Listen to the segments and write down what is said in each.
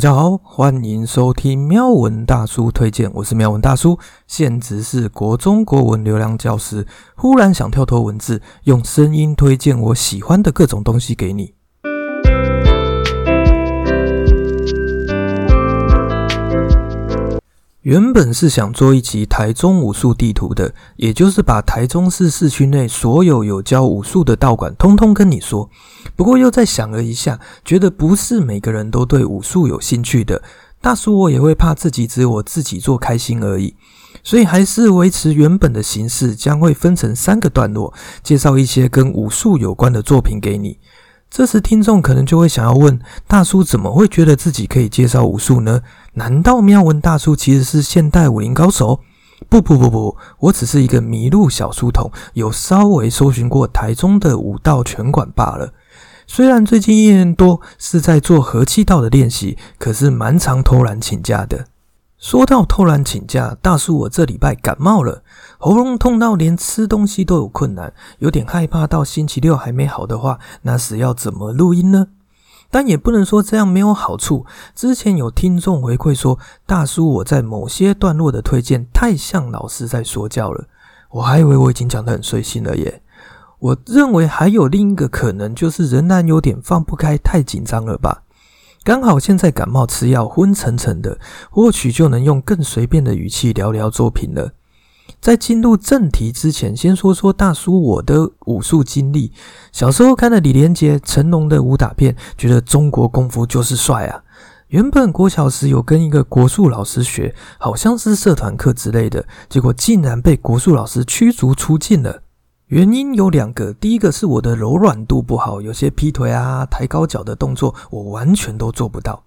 大家好，欢迎收听喵文大叔推荐，我是喵文大叔，现职是国中国文流量教师。忽然想跳脱文字，用声音推荐我喜欢的各种东西给你。原本是想做一集台中武术地图的，也就是把台中市市区内所有有教武术的道馆通通跟你说。不过又再想了一下，觉得不是每个人都对武术有兴趣的。大叔我也会怕自己只有我自己做开心而已，所以还是维持原本的形式，将会分成三个段落，介绍一些跟武术有关的作品给你。这时，听众可能就会想要问：大叔怎么会觉得自己可以介绍武术呢？难道妙文大叔其实是现代武林高手？不不不不，我只是一个迷路小书童，有稍微搜寻过台中的武道拳馆罢了。虽然最近一年多是在做和气道的练习，可是蛮常偷懒请假的。说到偷懒请假，大叔，我这礼拜感冒了，喉咙痛到连吃东西都有困难，有点害怕。到星期六还没好的话，那时要怎么录音呢？但也不能说这样没有好处。之前有听众回馈说，大叔我在某些段落的推荐太像老师在说教了，我还以为我已经讲得很随心了耶。我认为还有另一个可能，就是仍然有点放不开，太紧张了吧。刚好现在感冒吃药昏沉沉的，或许就能用更随便的语气聊聊作品了。在进入正题之前，先说说大叔我的武术经历。小时候看了李连杰、成龙的武打片，觉得中国功夫就是帅啊。原本国小时有跟一个国术老师学，好像是社团课之类的，结果竟然被国术老师驱逐出境了。原因有两个，第一个是我的柔软度不好，有些劈腿啊、抬高脚的动作，我完全都做不到。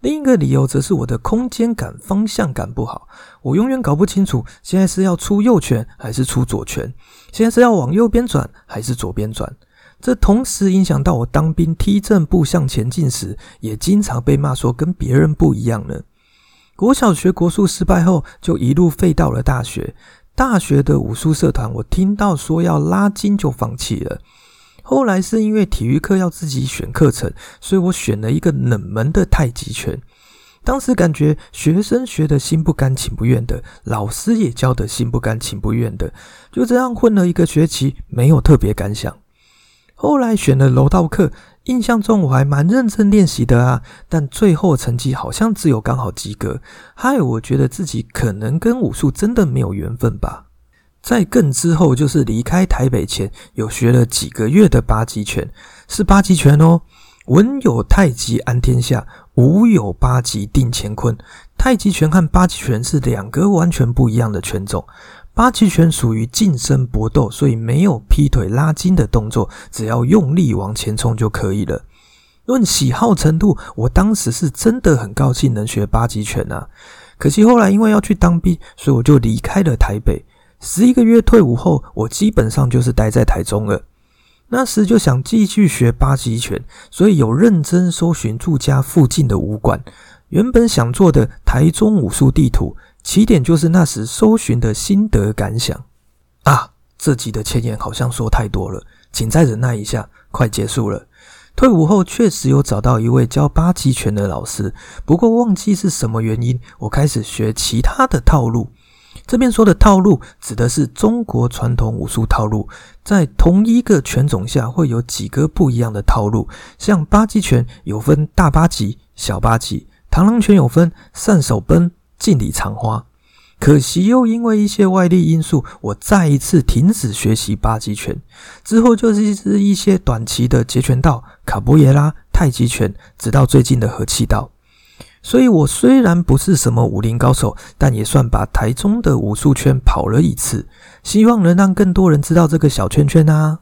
另一个理由则是我的空间感、方向感不好，我永远搞不清楚现在是要出右拳还是出左拳，现在是要往右边转还是左边转。这同时影响到我当兵踢正步向前进时，也经常被骂说跟别人不一样呢。国小学国术失败后，就一路废到了大学。大学的武术社团，我听到说要拉筋就放弃了。后来是因为体育课要自己选课程，所以我选了一个冷门的太极拳。当时感觉学生学的心不甘情不愿的，老师也教的心不甘情不愿的，就这样混了一个学期，没有特别感想。后来选了柔道课，印象中我还蛮认真练习的啊，但最后成绩好像只有刚好及格，害我觉得自己可能跟武术真的没有缘分吧。在更之后，就是离开台北前，有学了几个月的八极拳，是八极拳哦。文有太极安天下，武有八极定乾坤。太极拳和八极拳是两个完全不一样的拳种。八极拳属于近身搏斗，所以没有劈腿拉筋的动作，只要用力往前冲就可以了。论喜好程度，我当时是真的很高兴能学八极拳啊。可惜后来因为要去当兵，所以我就离开了台北。十一个月退伍后，我基本上就是待在台中了。那时就想继续学八极拳，所以有认真搜寻住家附近的武馆。原本想做的台中武术地图。起点就是那时搜寻的心得感想啊！这集的前言好像说太多了，请再忍耐一下，快结束了。退伍后确实有找到一位教八极拳的老师，不过忘记是什么原因，我开始学其他的套路。这边说的套路指的是中国传统武术套路，在同一个拳种下会有几个不一样的套路，像八极拳有分大八极、小八极，螳螂拳有分上手奔。敬礼长花，可惜又因为一些外力因素，我再一次停止学习八极拳。之后就是一些短期的截拳道、卡波耶拉、太极拳，直到最近的和气道。所以，我虽然不是什么武林高手，但也算把台中的武术圈跑了一次。希望能让更多人知道这个小圈圈啊！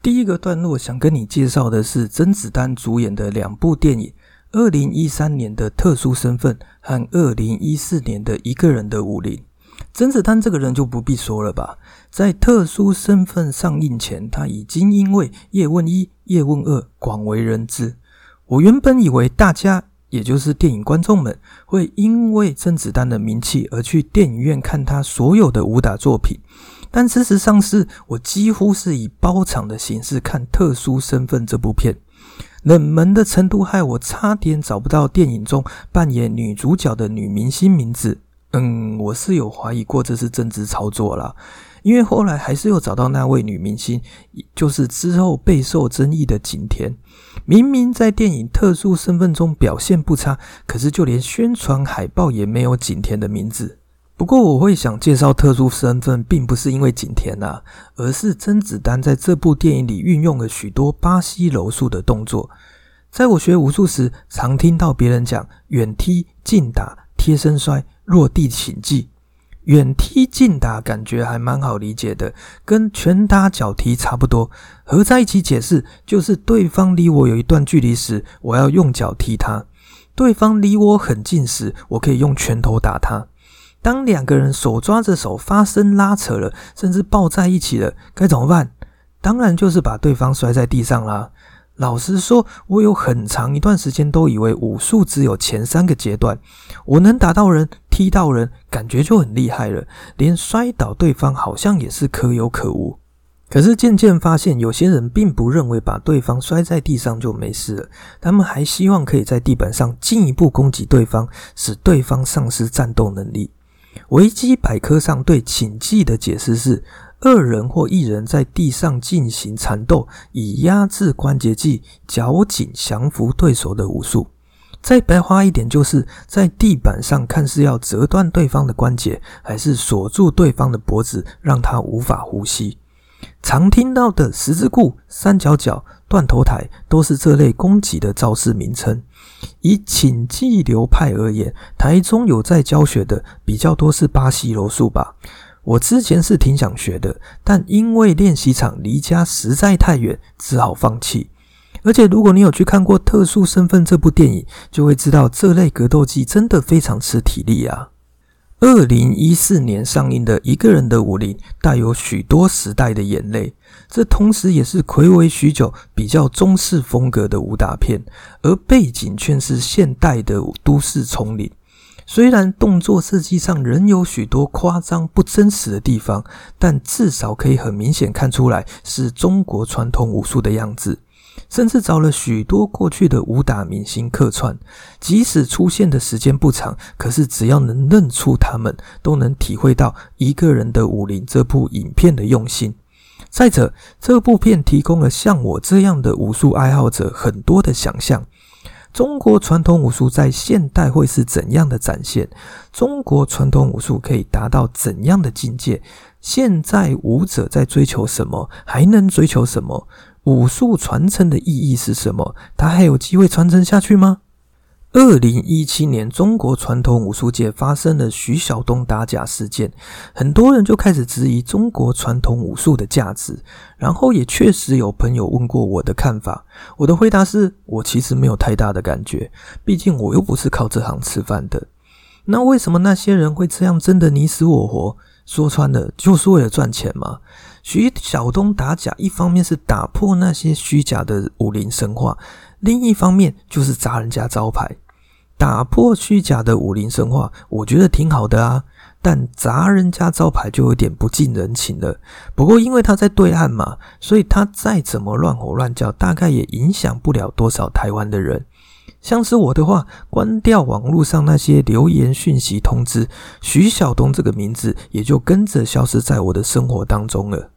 第一个段落想跟你介绍的是甄子丹主演的两部电影：二零一三年的特殊身份和二零一四年的一个人的武林。甄子丹这个人就不必说了吧，在特殊身份上映前，他已经因为叶问一、叶问二广为人知。我原本以为大家，也就是电影观众们，会因为甄子丹的名气而去电影院看他所有的武打作品。但事实上是我几乎是以包场的形式看《特殊身份》这部片，冷门的程度害我差点找不到电影中扮演女主角的女明星名字。嗯，我是有怀疑过这是政治操作啦，因为后来还是有找到那位女明星，就是之后备受争议的景甜。明明在电影《特殊身份》中表现不差，可是就连宣传海报也没有景甜的名字。不过我会想介绍特殊身份，并不是因为景甜啊，而是甄子丹在这部电影里运用了许多巴西柔术的动作。在我学武术时，常听到别人讲远踢、近打、贴身摔、落地请技。远踢、近打感觉还蛮好理解的，跟拳打脚踢差不多。合在一起解释，就是对方离我有一段距离时，我要用脚踢他；对方离我很近时，我可以用拳头打他。当两个人手抓着手发生拉扯了，甚至抱在一起了，该怎么办？当然就是把对方摔在地上啦。老实说，我有很长一段时间都以为武术只有前三个阶段，我能打到人、踢到人，感觉就很厉害了，连摔倒对方好像也是可有可无。可是渐渐发现，有些人并不认为把对方摔在地上就没事了，他们还希望可以在地板上进一步攻击对方，使对方丧失战斗能力。维基百科上对请技的解释是：二人或一人在地上进行缠斗，以压制关节技、脚紧降服对手的武术。再白话一点，就是在地板上看是要折断对方的关节，还是锁住对方的脖子，让他无法呼吸。常听到的十字固、三角脚、断头台，都是这类攻击的招式名称。以请技流派而言，台中有在教学的比较多是巴西柔术吧。我之前是挺想学的，但因为练习场离家实在太远，只好放弃。而且如果你有去看过《特殊身份》这部电影，就会知道这类格斗技真的非常吃体力啊。二零一四年上映的《一个人的武林》带有许多时代的眼泪，这同时也是暌违许久、比较中式风格的武打片，而背景却是现代的都市丛林。虽然动作设计上仍有许多夸张不真实的地方，但至少可以很明显看出来是中国传统武术的样子。甚至找了许多过去的武打明星客串，即使出现的时间不长，可是只要能认出他们，都能体会到一个人的武林这部影片的用心。再者，这部片提供了像我这样的武术爱好者很多的想象：中国传统武术在现代会是怎样的展现？中国传统武术可以达到怎样的境界？现在舞者在追求什么？还能追求什么？武术传承的意义是什么？它还有机会传承下去吗？二零一七年，中国传统武术界发生了徐晓东打假事件，很多人就开始质疑中国传统武术的价值。然后也确实有朋友问过我的看法，我的回答是我其实没有太大的感觉，毕竟我又不是靠这行吃饭的。那为什么那些人会这样争得你死我活？说穿了，就是为了赚钱嘛。徐晓东打假，一方面是打破那些虚假的武林神话，另一方面就是砸人家招牌。打破虚假的武林神话，我觉得挺好的啊。但砸人家招牌就有点不近人情了。不过因为他在对岸嘛，所以他再怎么乱吼乱叫，大概也影响不了多少台湾的人。像是我的话，关掉网络上那些留言讯息通知，徐晓东这个名字也就跟着消失在我的生活当中了。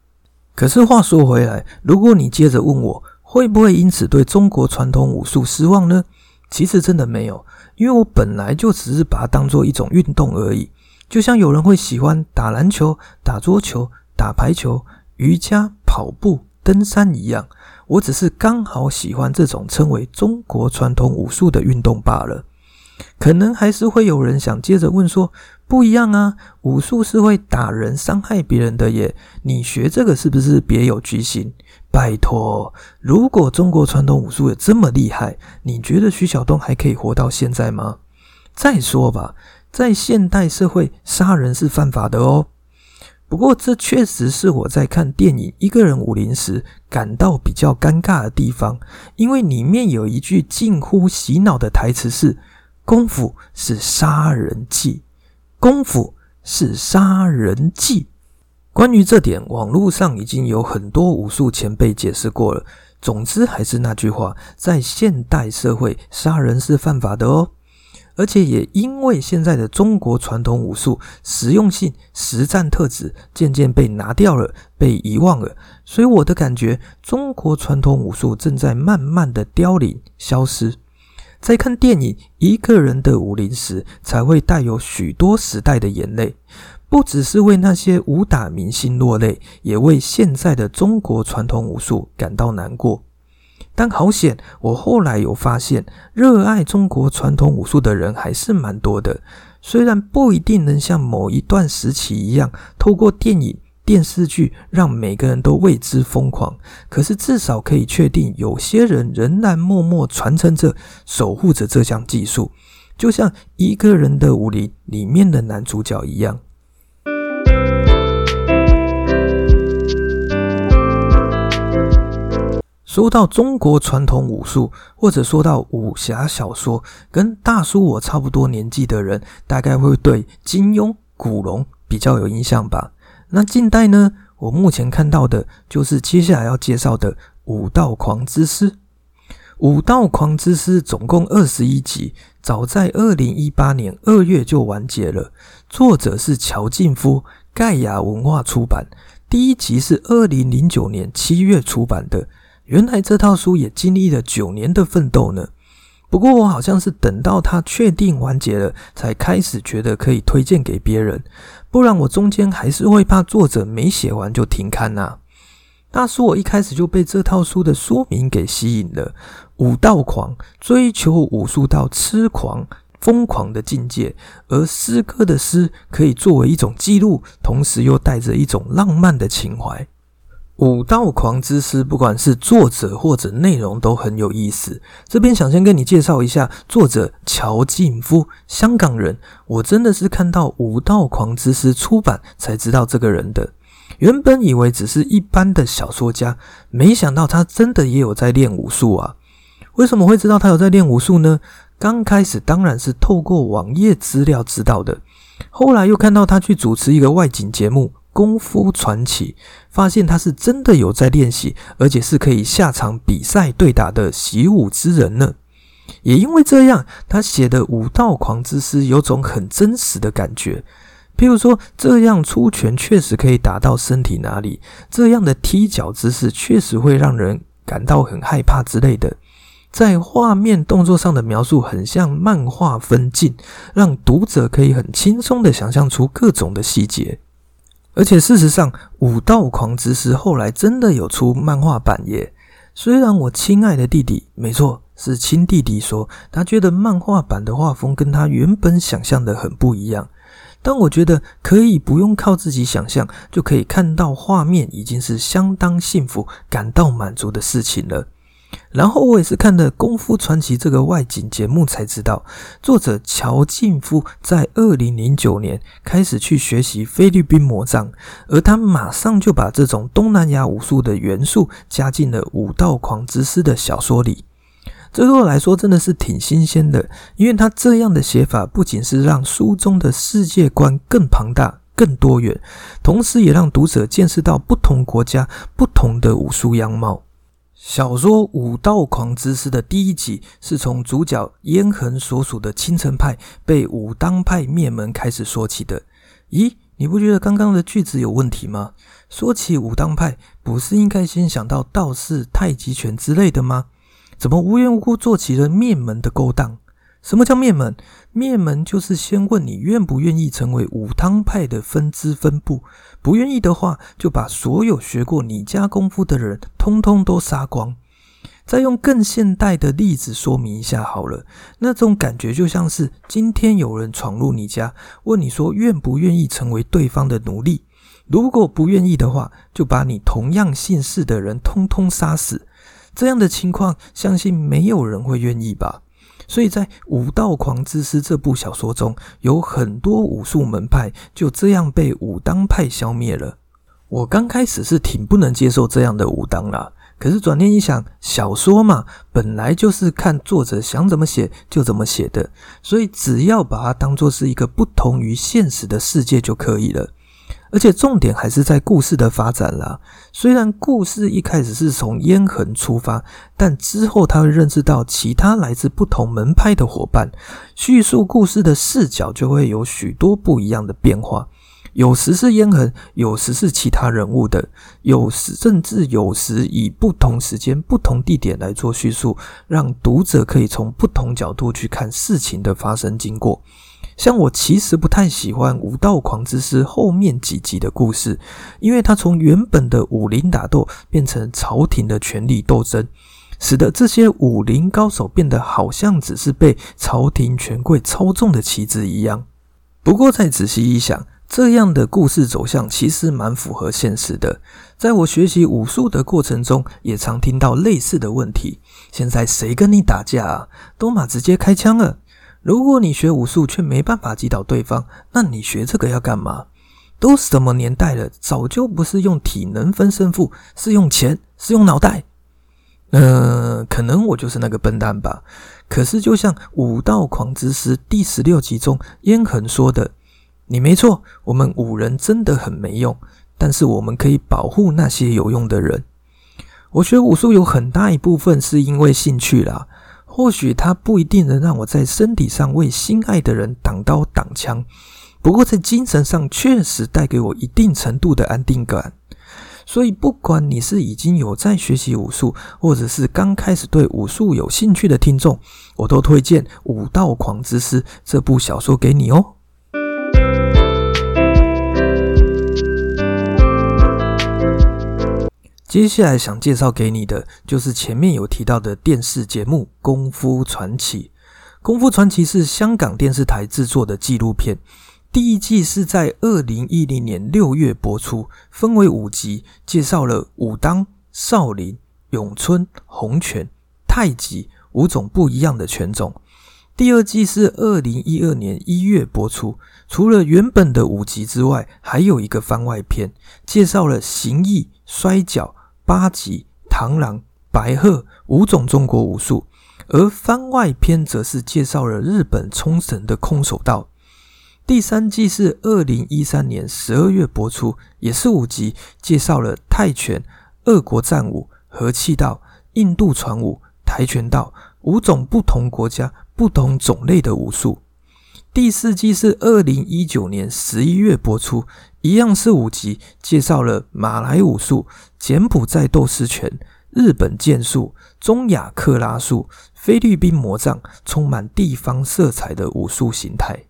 可是话说回来，如果你接着问我会不会因此对中国传统武术失望呢？其实真的没有，因为我本来就只是把它当做一种运动而已。就像有人会喜欢打篮球、打桌球、打排球、瑜伽、跑步、登山一样。我只是刚好喜欢这种称为中国传统武术的运动罢了。可能还是会有人想接着问说：“不一样啊，武术是会打人、伤害别人的耶，你学这个是不是别有居心？”拜托，如果中国传统武术有这么厉害，你觉得徐晓东还可以活到现在吗？再说吧，在现代社会，杀人是犯法的哦。不过，这确实是我在看电影《一个人武林》时感到比较尴尬的地方，因为里面有一句近乎洗脑的台词是：“功夫是杀人技，功夫是杀人技。”关于这点，网络上已经有很多武术前辈解释过了。总之，还是那句话，在现代社会，杀人是犯法的哦。而且也因为现在的中国传统武术实用性、实战特质渐渐被拿掉了、被遗忘了，所以我的感觉，中国传统武术正在慢慢的凋零、消失。在看电影《一个人的武林》时，才会带有许多时代的眼泪。不只是为那些武打明星落泪，也为现在的中国传统武术感到难过。但好险，我后来有发现，热爱中国传统武术的人还是蛮多的。虽然不一定能像某一段时期一样，透过电影、电视剧让每个人都为之疯狂，可是至少可以确定，有些人仍然默默传承着、守护着这项技术，就像一个人的武林里面的男主角一样。说到中国传统武术，或者说到武侠小说，跟大叔我差不多年纪的人，大概会对金庸、古龙比较有印象吧。那近代呢，我目前看到的就是接下来要介绍的《武道狂之师》。《武道狂之师》总共二十一集，早在二零一八年二月就完结了。作者是乔劲夫，盖亚文化出版。第一集是二零零九年七月出版的。原来这套书也经历了九年的奋斗呢。不过我好像是等到它确定完结了，才开始觉得可以推荐给别人，不然我中间还是会怕作者没写完就停刊呐。大叔，我一开始就被这套书的书名给吸引了，武道狂，追求武术到痴狂、疯狂的境界，而诗歌的诗可以作为一种记录，同时又带着一种浪漫的情怀。武道狂之师，不管是作者或者内容都很有意思。这边想先跟你介绍一下作者乔劲夫，香港人。我真的是看到武道狂之师出版才知道这个人的。原本以为只是一般的小说家，没想到他真的也有在练武术啊！为什么会知道他有在练武术呢？刚开始当然是透过网页资料知道的，后来又看到他去主持一个外景节目。功夫传奇发现他是真的有在练习，而且是可以下场比赛对打的习武之人呢。也因为这样，他写的武道狂之诗有种很真实的感觉。譬如说，这样出拳确实可以打到身体哪里，这样的踢脚姿势确实会让人感到很害怕之类的。在画面动作上的描述很像漫画分镜，让读者可以很轻松的想象出各种的细节。而且事实上，《武道狂之师》后来真的有出漫画版耶。虽然我亲爱的弟弟，没错，是亲弟弟，说他觉得漫画版的画风跟他原本想象的很不一样，但我觉得可以不用靠自己想象就可以看到画面，已经是相当幸福、感到满足的事情了。然后我也是看了《功夫传奇》这个外景节目才知道，作者乔劲夫在二零零九年开始去学习菲律宾魔杖，而他马上就把这种东南亚武术的元素加进了《武道狂之师》的小说里。这对我来说真的是挺新鲜的，因为他这样的写法不仅是让书中的世界观更庞大、更多元，同时也让读者见识到不同国家不同的武术样貌。小说《武道狂之师》的第一集是从主角燕恒所属的青城派被武当派灭门开始说起的。咦，你不觉得刚刚的句子有问题吗？说起武当派，不是应该先想到道士、太极拳之类的吗？怎么无缘无故做起了灭门的勾当？什么叫灭门？灭门就是先问你愿不愿意成为武当派的分支分部，不愿意的话，就把所有学过你家功夫的人通通都杀光。再用更现代的例子说明一下好了，那种感觉就像是今天有人闯入你家，问你说愿不愿意成为对方的奴隶，如果不愿意的话，就把你同样姓氏的人通通杀死。这样的情况，相信没有人会愿意吧。所以在《武道狂之师》这部小说中，有很多武术门派就这样被武当派消灭了。我刚开始是挺不能接受这样的武当啦，可是转念一想，小说嘛，本来就是看作者想怎么写就怎么写的，所以只要把它当做是一个不同于现实的世界就可以了。而且重点还是在故事的发展啦。虽然故事一开始是从烟痕出发，但之后他会认识到其他来自不同门派的伙伴，叙述故事的视角就会有许多不一样的变化。有时是烟痕，有时是其他人物的，有时甚至有时以不同时间、不同地点来做叙述，让读者可以从不同角度去看事情的发生经过。像我其实不太喜欢《武道狂之诗》后面几集的故事，因为它从原本的武林打斗变成朝廷的权力斗争，使得这些武林高手变得好像只是被朝廷权贵操纵的棋子一样。不过再仔细一想，这样的故事走向其实蛮符合现实的。在我学习武术的过程中，也常听到类似的问题：现在谁跟你打架啊？都马直接开枪了。如果你学武术却没办法击倒对方，那你学这个要干嘛？都什么年代了，早就不是用体能分胜负，是用钱，是用脑袋。嗯，可能我就是那个笨蛋吧。可是，就像《武道狂之师》第十六集中烟痕说的：“你没错，我们武人真的很没用，但是我们可以保护那些有用的人。”我学武术有很大一部分是因为兴趣啦。或许它不一定能让我在身体上为心爱的人挡刀挡枪，不过在精神上确实带给我一定程度的安定感。所以，不管你是已经有在学习武术，或者是刚开始对武术有兴趣的听众，我都推荐《武道狂之诗》这部小说给你哦。接下来想介绍给你的，就是前面有提到的电视节目《功夫传奇》。《功夫传奇》是香港电视台制作的纪录片，第一季是在二零一零年六月播出，分为五集，介绍了武当、少林、咏春、洪拳、太极五种不一样的拳种。第二季是二零一二年一月播出，除了原本的五集之外，还有一个番外篇，介绍了形意、摔跤。八极、螳螂、白鹤五种中国武术，而番外篇则是介绍了日本冲绳的空手道。第三季是二零一三年十二月播出，也是五集，介绍了泰拳、俄国战舞、和气道、印度传武、跆拳道五种不同国家、不同种类的武术。第四季是二零一九年十一月播出。一样是五集，介绍了马来武术、柬埔寨斗士拳、日本剑术、中亚克拉术、菲律宾魔杖，充满地方色彩的武术形态。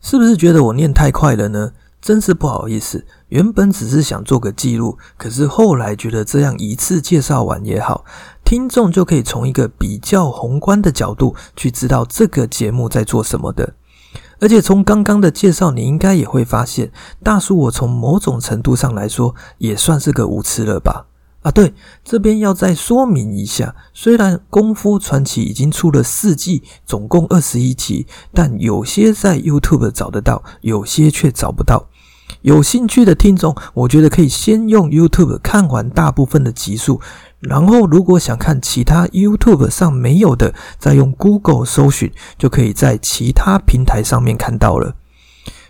是不是觉得我念太快了呢？真是不好意思，原本只是想做个记录，可是后来觉得这样一次介绍完也好，听众就可以从一个比较宏观的角度去知道这个节目在做什么的。而且从刚刚的介绍，你应该也会发现，大叔我从某种程度上来说，也算是个无痴了吧？啊，对，这边要再说明一下，虽然《功夫传奇》已经出了四季，总共二十一集，但有些在 YouTube 找得到，有些却找不到。有兴趣的听众，我觉得可以先用 YouTube 看完大部分的集数。然后，如果想看其他 YouTube 上没有的，再用 Google 搜寻，就可以在其他平台上面看到了。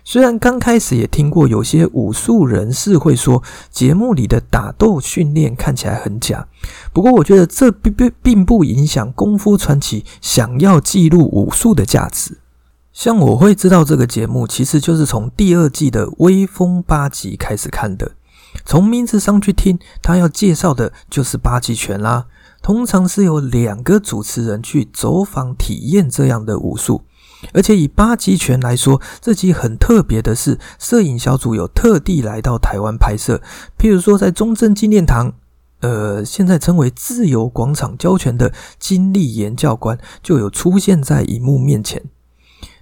虽然刚开始也听过有些武术人士会说，节目里的打斗训练看起来很假，不过我觉得这并并并不影响《功夫传奇》想要记录武术的价值。像我会知道这个节目，其实就是从第二季的《威风八集》开始看的。从名字上去听，他要介绍的就是八极拳啦。通常是有两个主持人去走访体验这样的武术，而且以八极拳来说，这集很特别的是，摄影小组有特地来到台湾拍摄。譬如说，在中正纪念堂，呃，现在称为自由广场教拳的金立言教官就有出现在荧幕面前。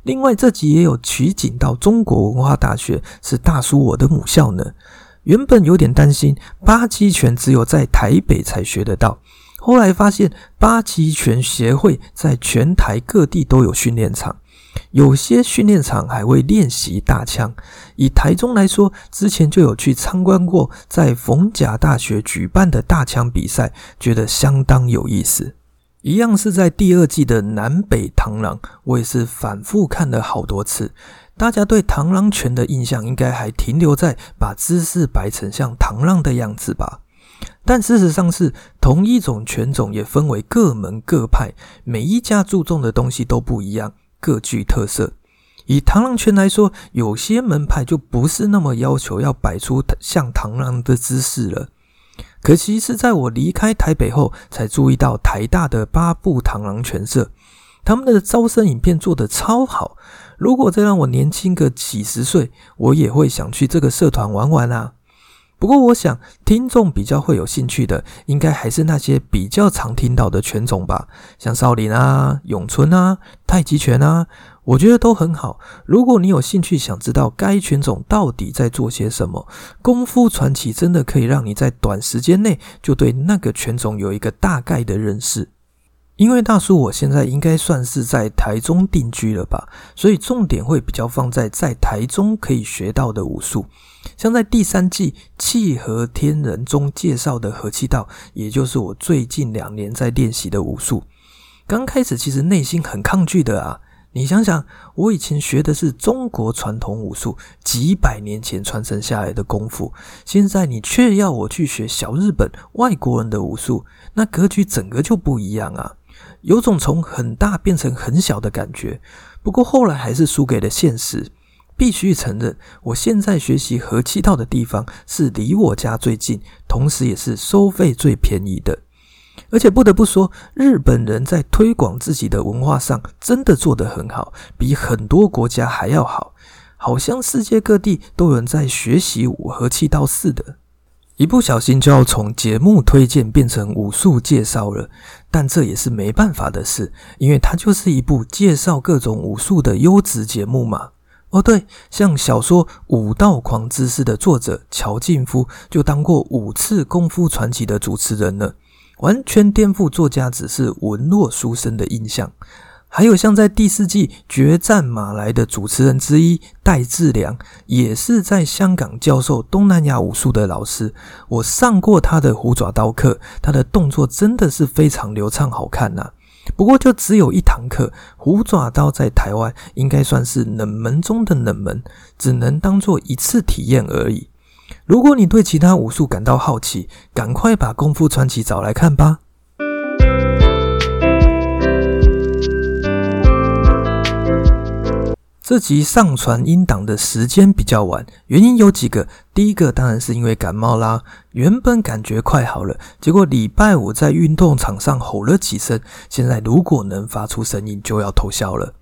另外，这集也有取景到中国文化大学，是大叔我的母校呢。原本有点担心八极拳只有在台北才学得到，后来发现八极拳协会在全台各地都有训练场，有些训练场还会练习大枪。以台中来说，之前就有去参观过在逢甲大学举办的大枪比赛，觉得相当有意思。一样是在第二季的南北螳螂，我也是反复看了好多次。大家对螳螂拳的印象应该还停留在把姿势摆成像螳螂的样子吧？但事实上是，同一种拳种也分为各门各派，每一家注重的东西都不一样，各具特色。以螳螂拳来说，有些门派就不是那么要求要摆出像螳螂的姿势了。可惜是在我离开台北后，才注意到台大的八部螳螂拳社，他们的招生影片做得超好。如果再让我年轻个几十岁，我也会想去这个社团玩玩啊。不过，我想听众比较会有兴趣的，应该还是那些比较常听到的拳种吧，像少林啊、咏春啊、太极拳啊，我觉得都很好。如果你有兴趣想知道该拳种到底在做些什么，功夫传奇真的可以让你在短时间内就对那个拳种有一个大概的认识。因为大叔，我现在应该算是在台中定居了吧，所以重点会比较放在在台中可以学到的武术，像在第三季《气和天人》中介绍的和气道，也就是我最近两年在练习的武术。刚开始其实内心很抗拒的啊，你想想，我以前学的是中国传统武术，几百年前传承下来的功夫，现在你却要我去学小日本外国人的武术，那格局整个就不一样啊。有种从很大变成很小的感觉，不过后来还是输给了现实。必须承认，我现在学习和气道的地方是离我家最近，同时也是收费最便宜的。而且不得不说，日本人在推广自己的文化上真的做得很好，比很多国家还要好，好像世界各地都有人在学习武和气道似的。一不小心就要从节目推荐变成武术介绍了，但这也是没办法的事，因为它就是一部介绍各种武术的优质节目嘛。哦，对，像小说《武道狂之士》的作者乔劲夫就当过五次《功夫传奇》的主持人了，完全颠覆作家只是文弱书生的印象。还有像在第四季《决战马来》的主持人之一戴志良，也是在香港教授东南亚武术的老师。我上过他的虎爪刀课，他的动作真的是非常流畅好看呐。不过就只有一堂课，虎爪刀在台湾应该算是冷门中的冷门，只能当做一次体验而已。如果你对其他武术感到好奇，赶快把《功夫传奇》找来看吧。这集上传音档的时间比较晚，原因有几个。第一个当然是因为感冒啦，原本感觉快好了，结果礼拜五在运动场上吼了几声，现在如果能发出声音就要偷笑了。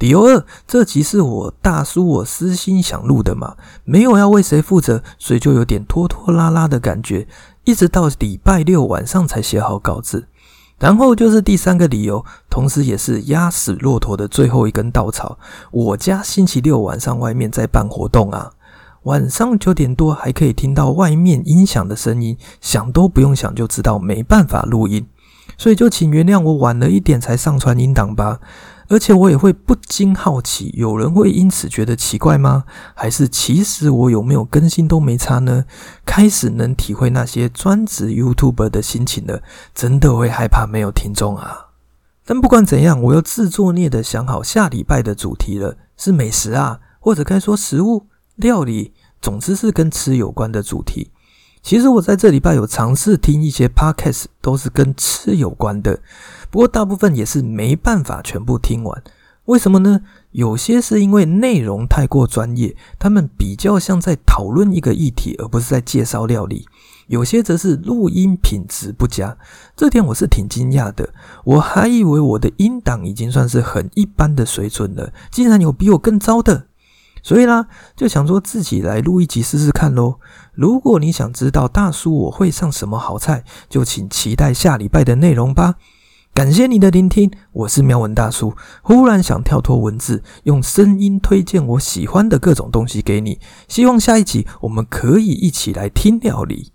理由二，这集是我大叔我私心想录的嘛，没有要为谁负责，所以就有点拖拖拉拉的感觉，一直到礼拜六晚上才写好稿子。然后就是第三个理由，同时也是压死骆驼的最后一根稻草。我家星期六晚上外面在办活动啊，晚上九点多还可以听到外面音响的声音，想都不用想就知道没办法录音，所以就请原谅我晚了一点才上传音档吧。而且我也会不禁好奇，有人会因此觉得奇怪吗？还是其实我有没有更新都没差呢？开始能体会那些专职 YouTuber 的心情了，真的会害怕没有听众啊！但不管怎样，我又自作孽的想好下礼拜的主题了，是美食啊，或者该说食物、料理，总之是跟吃有关的主题。其实我在这礼拜有尝试听一些 Podcast，都是跟吃有关的。不过大部分也是没办法全部听完，为什么呢？有些是因为内容太过专业，他们比较像在讨论一个议题，而不是在介绍料理；有些则是录音品质不佳，这点我是挺惊讶的。我还以为我的音档已经算是很一般的水准了，竟然有比我更糟的，所以啦，就想说自己来录一集试试看咯。如果你想知道大叔我会上什么好菜，就请期待下礼拜的内容吧。感谢你的聆听，我是喵文大叔。忽然想跳脱文字，用声音推荐我喜欢的各种东西给你。希望下一集我们可以一起来听料理。